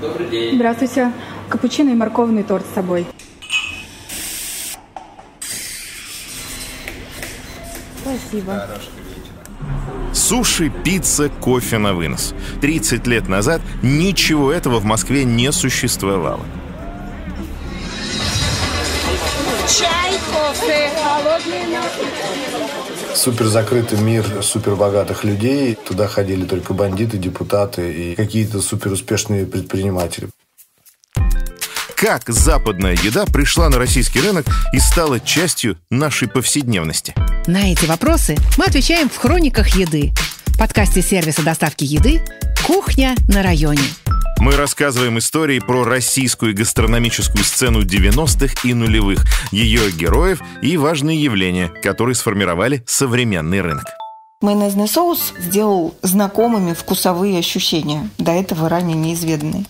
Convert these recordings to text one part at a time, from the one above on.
Добрый день. Здравствуйте. Капучино и морковный торт с собой. Спасибо. Суши, пицца, кофе на вынос. 30 лет назад ничего этого в Москве не существовало. Чай, кофе, холодный Супер закрытый мир супер богатых людей. Туда ходили только бандиты, депутаты и какие-то супер успешные предприниматели. Как западная еда пришла на российский рынок и стала частью нашей повседневности? На эти вопросы мы отвечаем в «Хрониках еды» подкасте сервиса доставки еды «Кухня на районе». Мы рассказываем истории про российскую гастрономическую сцену 90-х и нулевых, ее героев и важные явления, которые сформировали современный рынок. Майонезный соус сделал знакомыми вкусовые ощущения, до этого ранее неизведанные.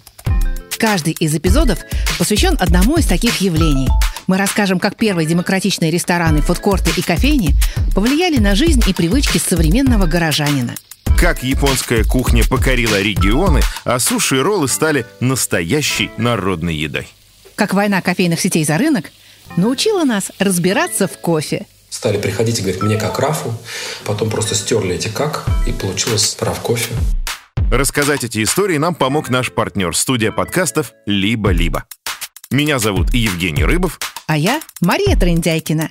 Каждый из эпизодов посвящен одному из таких явлений. Мы расскажем, как первые демократичные рестораны, фудкорты и кофейни повлияли на жизнь и привычки современного горожанина. Как японская кухня покорила регионы, а суши и роллы стали настоящей народной едой. Как война кофейных сетей за рынок научила нас разбираться в кофе. Стали приходить и говорить, мне как Рафу. Потом просто стерли эти как, и получилось прав кофе. Рассказать эти истории нам помог наш партнер студия подкастов «Либо-либо». Меня зовут Евгений Рыбов. А я Мария Трендяйкина.